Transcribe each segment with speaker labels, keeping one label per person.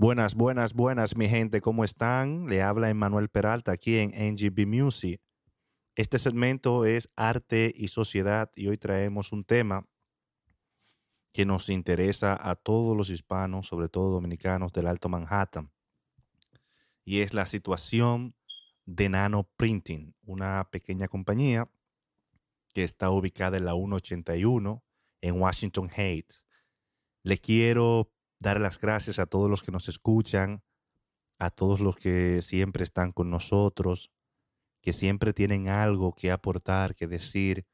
Speaker 1: Buenas, buenas, buenas, mi gente, ¿cómo están? Le habla Emanuel Peralta aquí en NGB Music. Este segmento es arte y sociedad y hoy traemos un tema que nos interesa a todos los hispanos, sobre todo dominicanos del Alto Manhattan. Y es la situación de Nano Printing, una pequeña compañía que está ubicada en la 181 en Washington Heights. Le quiero dar las gracias a todos los que nos escuchan, a todos los que siempre están con nosotros, que siempre tienen algo que aportar, que decir,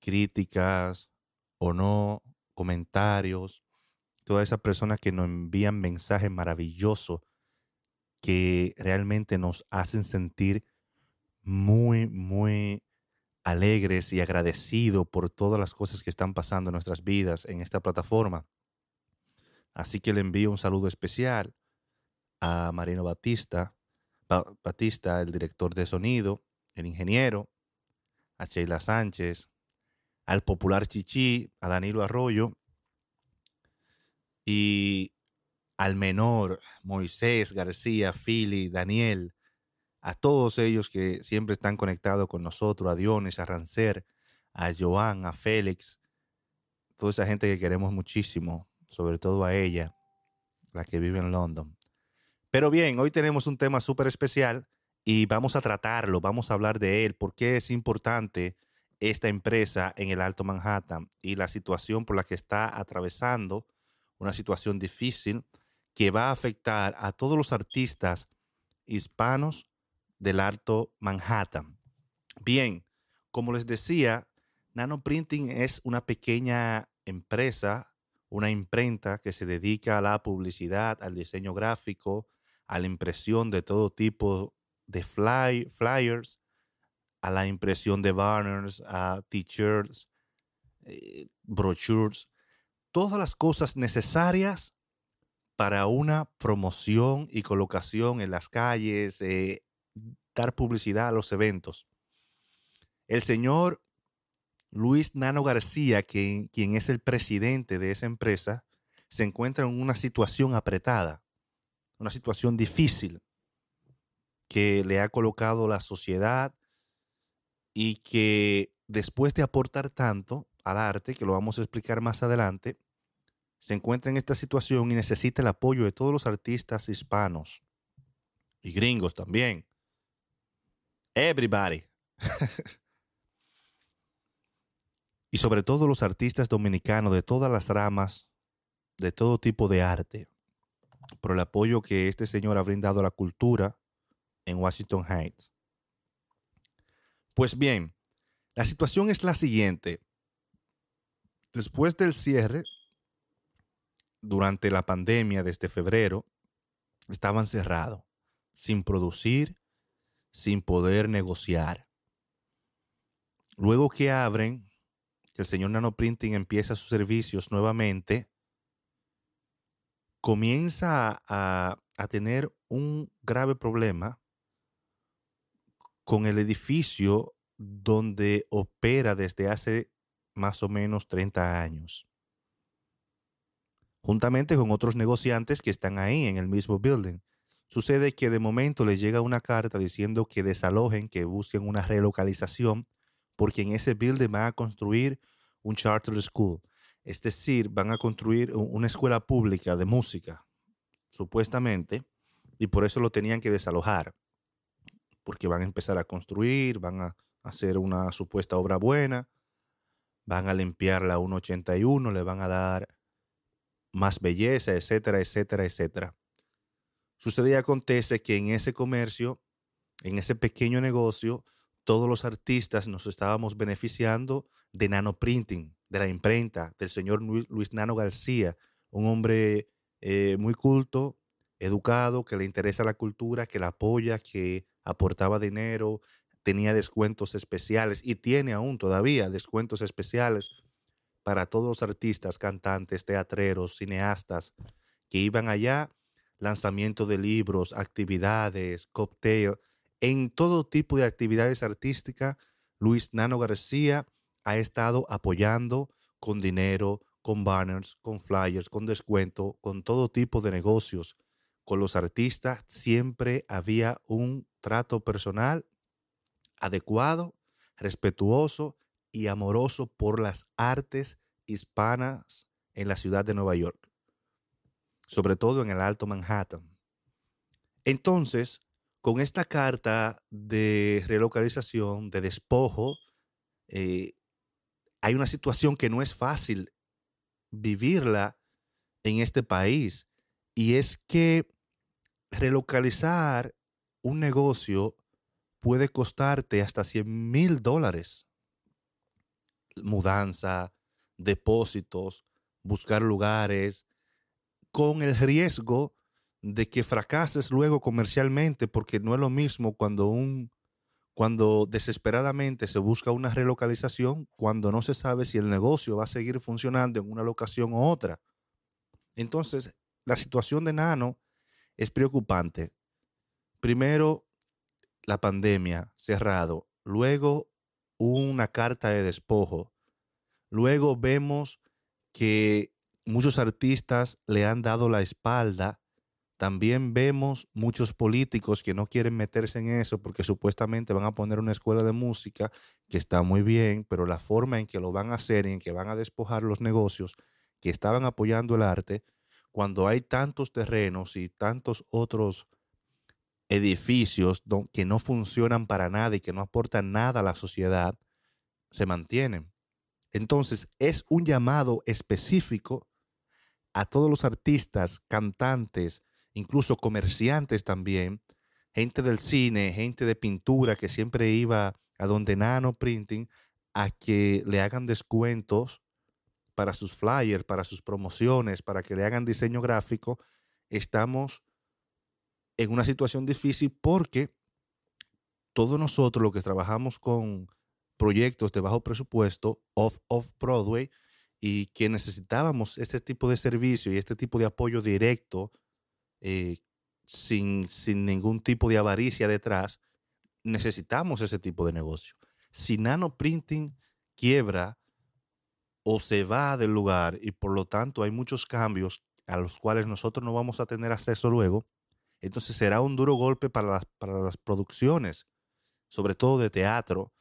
Speaker 1: críticas o no, comentarios, todas esas personas que nos envían mensajes maravillosos que realmente nos hacen sentir muy, muy alegres y agradecidos por todas las cosas que están pasando en nuestras vidas en esta plataforma. Así que le envío un saludo especial a Marino Batista, Batista, el director de sonido, el ingeniero, a Sheila Sánchez, al popular Chichi, a Danilo Arroyo y al menor Moisés García, Fili, Daniel, a todos ellos que siempre están conectados con nosotros, a Diones, a Rancer, a Joan, a Félix, toda esa gente que queremos muchísimo, sobre todo a ella, la que vive en London. Pero bien, hoy tenemos un tema súper especial y vamos a tratarlo, vamos a hablar de él, por qué es importante esta empresa en el Alto Manhattan y la situación por la que está atravesando, una situación difícil que va a afectar a todos los artistas hispanos del Alto Manhattan. Bien, como les decía, Nano Printing es una pequeña empresa una imprenta que se dedica a la publicidad, al diseño gráfico, a la impresión de todo tipo de flyers, a la impresión de banners, a t-shirts, eh, brochures, todas las cosas necesarias para una promoción y colocación en las calles, eh, dar publicidad a los eventos. El señor Luis Nano García, quien, quien es el presidente de esa empresa, se encuentra en una situación apretada, una situación difícil que le ha colocado la sociedad y que después de aportar tanto al arte, que lo vamos a explicar más adelante, se encuentra en esta situación y necesita el apoyo de todos los artistas hispanos y gringos también. Everybody. y sobre todo los artistas dominicanos de todas las ramas, de todo tipo de arte, por el apoyo que este señor ha brindado a la cultura en Washington Heights. Pues bien, la situación es la siguiente. Después del cierre, durante la pandemia desde febrero, estaban cerrados, sin producir, sin poder negociar. Luego que abren, que el señor Nanoprinting empieza sus servicios nuevamente, comienza a, a tener un grave problema con el edificio donde opera desde hace más o menos 30 años, juntamente con otros negociantes que están ahí en el mismo building. Sucede que de momento les llega una carta diciendo que desalojen, que busquen una relocalización porque en ese building van a construir un charter school. Es decir, van a construir una escuela pública de música, supuestamente, y por eso lo tenían que desalojar, porque van a empezar a construir, van a hacer una supuesta obra buena, van a limpiar la 181, le van a dar más belleza, etcétera, etcétera, etcétera. Sucede y acontece que en ese comercio, en ese pequeño negocio, todos los artistas nos estábamos beneficiando de nanoprinting, de la imprenta, del señor Luis Nano García, un hombre eh, muy culto, educado, que le interesa la cultura, que la apoya, que aportaba dinero, tenía descuentos especiales y tiene aún todavía descuentos especiales para todos los artistas, cantantes, teatreros, cineastas que iban allá, lanzamiento de libros, actividades, cocktail, en todo tipo de actividades artísticas, Luis Nano García ha estado apoyando con dinero, con banners, con flyers, con descuento, con todo tipo de negocios con los artistas siempre había un trato personal adecuado, respetuoso y amoroso por las artes hispanas en la ciudad de Nueva York, sobre todo en el Alto Manhattan. Entonces, con esta carta de relocalización, de despojo, eh, hay una situación que no es fácil vivirla en este país. Y es que relocalizar un negocio puede costarte hasta 100 mil dólares. Mudanza, depósitos, buscar lugares, con el riesgo de que fracases luego comercialmente, porque no es lo mismo cuando un cuando desesperadamente se busca una relocalización, cuando no se sabe si el negocio va a seguir funcionando en una locación u otra. Entonces, la situación de Nano es preocupante. Primero, la pandemia cerrado. Luego, una carta de despojo. Luego vemos que muchos artistas le han dado la espalda también vemos muchos políticos que no quieren meterse en eso porque supuestamente van a poner una escuela de música que está muy bien, pero la forma en que lo van a hacer y en que van a despojar los negocios que estaban apoyando el arte, cuando hay tantos terrenos y tantos otros edificios que no funcionan para nada y que no aportan nada a la sociedad, se mantienen. Entonces, es un llamado específico a todos los artistas, cantantes, incluso comerciantes también, gente del cine, gente de pintura que siempre iba a donde Nano Printing a que le hagan descuentos para sus flyers, para sus promociones, para que le hagan diseño gráfico, estamos en una situación difícil porque todos nosotros los que trabajamos con proyectos de bajo presupuesto, off, off Broadway, y que necesitábamos este tipo de servicio y este tipo de apoyo directo eh, sin, sin ningún tipo de avaricia detrás, necesitamos ese tipo de negocio. Si Nano Printing quiebra o se va del lugar y por lo tanto hay muchos cambios a los cuales nosotros no vamos a tener acceso luego, entonces será un duro golpe para las, para las producciones, sobre todo de teatro,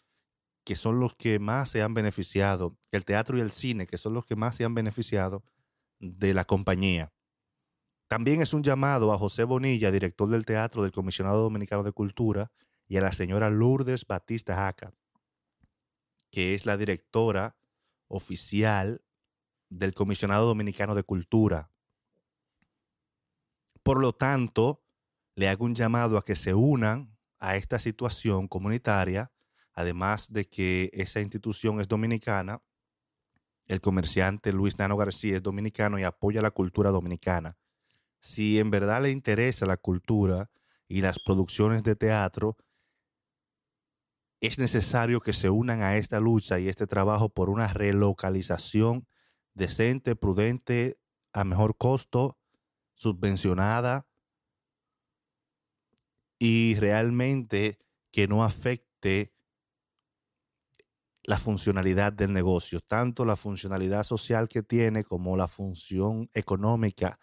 Speaker 1: que son los que más se han beneficiado, el teatro y el cine, que son los que más se han beneficiado de la compañía. También es un llamado a José Bonilla, director del Teatro del Comisionado Dominicano de Cultura, y a la señora Lourdes Batista Jaca, que es la directora oficial del Comisionado Dominicano de Cultura. Por lo tanto, le hago un llamado a que se unan a esta situación comunitaria, además de que esa institución es dominicana, el comerciante Luis Nano García es dominicano y apoya la cultura dominicana si en verdad le interesa la cultura y las producciones de teatro, es necesario que se unan a esta lucha y este trabajo por una relocalización decente, prudente, a mejor costo, subvencionada y realmente que no afecte la funcionalidad del negocio, tanto la funcionalidad social que tiene como la función económica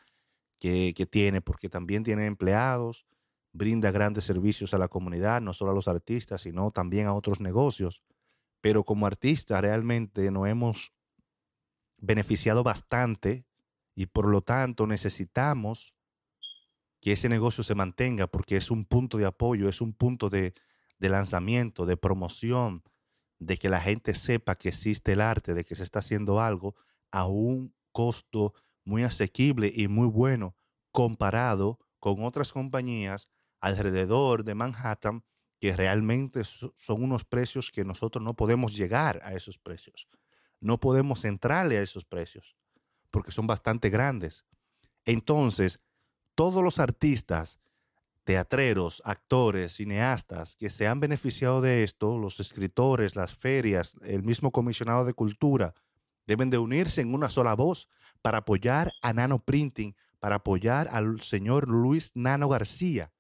Speaker 1: que, tiene, porque también tiene empleados, brinda grandes servicios a la comunidad, no solo a los artistas, sino también a otros negocios. Pero como artista realmente nos hemos beneficiado bastante y por lo tanto necesitamos que ese negocio se mantenga porque es un punto de apoyo, es un punto de, de lanzamiento, de promoción, de que la gente sepa que existe el arte, de que se está haciendo algo a un costo muy asequible y muy bueno comparado con otras compañías alrededor de Manhattan que realmente son unos precios que nosotros no podemos llegar a esos precios. No podemos entrarle a esos precios porque son bastante grandes. Entonces, todos los artistas, teatreros, actores, cineastas que se han beneficiado de esto, los escritores, las ferias, el mismo comisionado de cultura, Deben de unirse en una sola voz para apoyar a Nano Printing, para apoyar al señor Luis Nano García.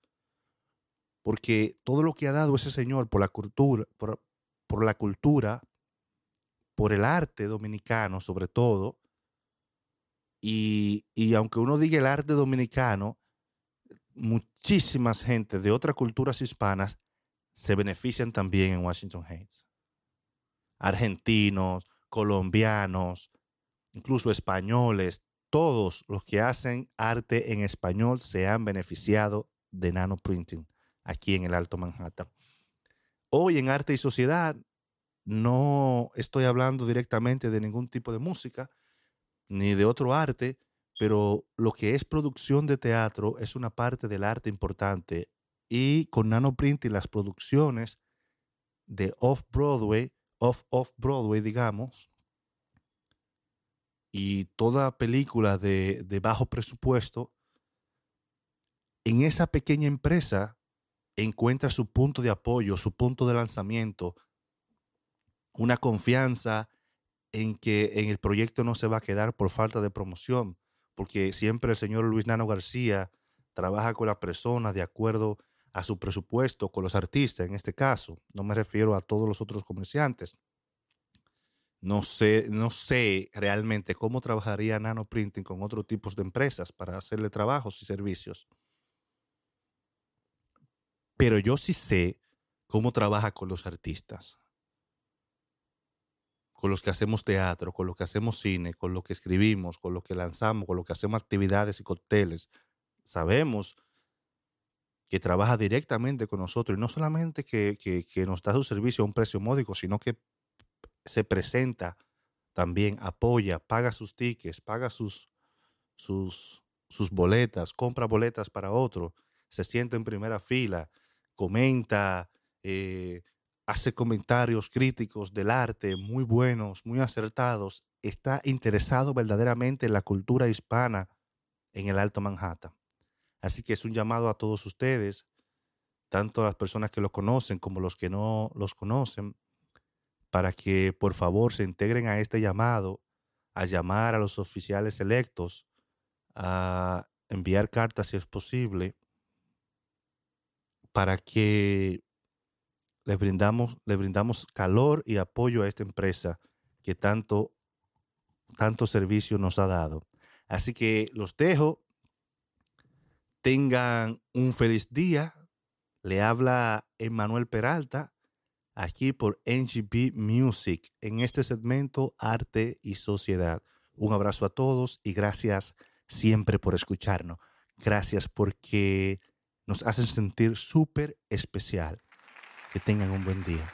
Speaker 1: Porque todo lo que ha dado ese señor por la cultura, por, la cultura, por el arte dominicano sobre todo, y, y, aunque uno diga el arte dominicano, muchísimas gente de otras culturas hispanas se benefician también en Washington Heights. Argentinos, colombianos, incluso españoles, todos los que hacen arte en español se han beneficiado de nanoprinting aquí en el Alto Manhattan. Hoy en Arte y Sociedad no estoy hablando directamente de ningún tipo de música ni de otro arte, pero lo que es producción de teatro es una parte del arte importante y con nanoprinting las producciones de off-Broadway, off-off-Broadway, digamos, y toda película de, de bajo presupuesto, en esa pequeña empresa encuentra su punto de apoyo, su punto de lanzamiento, una confianza en que en el proyecto no se va a quedar por falta de promoción, porque siempre el señor Luis Nano García trabaja con la persona de acuerdo a su presupuesto, con los artistas en este caso. No me refiero a todos los otros comerciantes. No sé, no sé realmente cómo trabajaría Nano Printing con otros tipos de empresas para hacerle trabajos y servicios. Pero yo sí sé cómo trabaja con los artistas, con los que hacemos teatro, con los que hacemos cine, con los que escribimos, con los que lanzamos, con los que hacemos actividades y cócteles. Sabemos que trabaja directamente con nosotros y no solamente que, que nos da su servicio a un precio módico, sino que se presenta también, apoya, paga sus tickets, paga sus, sus, boletas, compra boletas para otro, se sienta en primera fila, comenta, eh, hace comentarios críticos del arte muy buenos, muy acertados, está interesado verdaderamente en la cultura hispana en el Alto Manhattan. Así que es un llamado a todos ustedes, tanto las personas que lo conocen como los que no los conocen, para que por favor se integren a este llamado, a llamar a los oficiales electos, a enviar cartas si es posible, para que le brindamos, le brindamos calor y apoyo a esta empresa que tanto, tanto servicio nos ha dado. Así que los dejo. Tengan un feliz día. Le habla Emanuel Peralta aquí por NGP Music en este segmento Arte y Sociedad. Un abrazo a todos y gracias siempre por escucharnos. Gracias porque nos hacen sentir súper especial. Que tengan un buen día.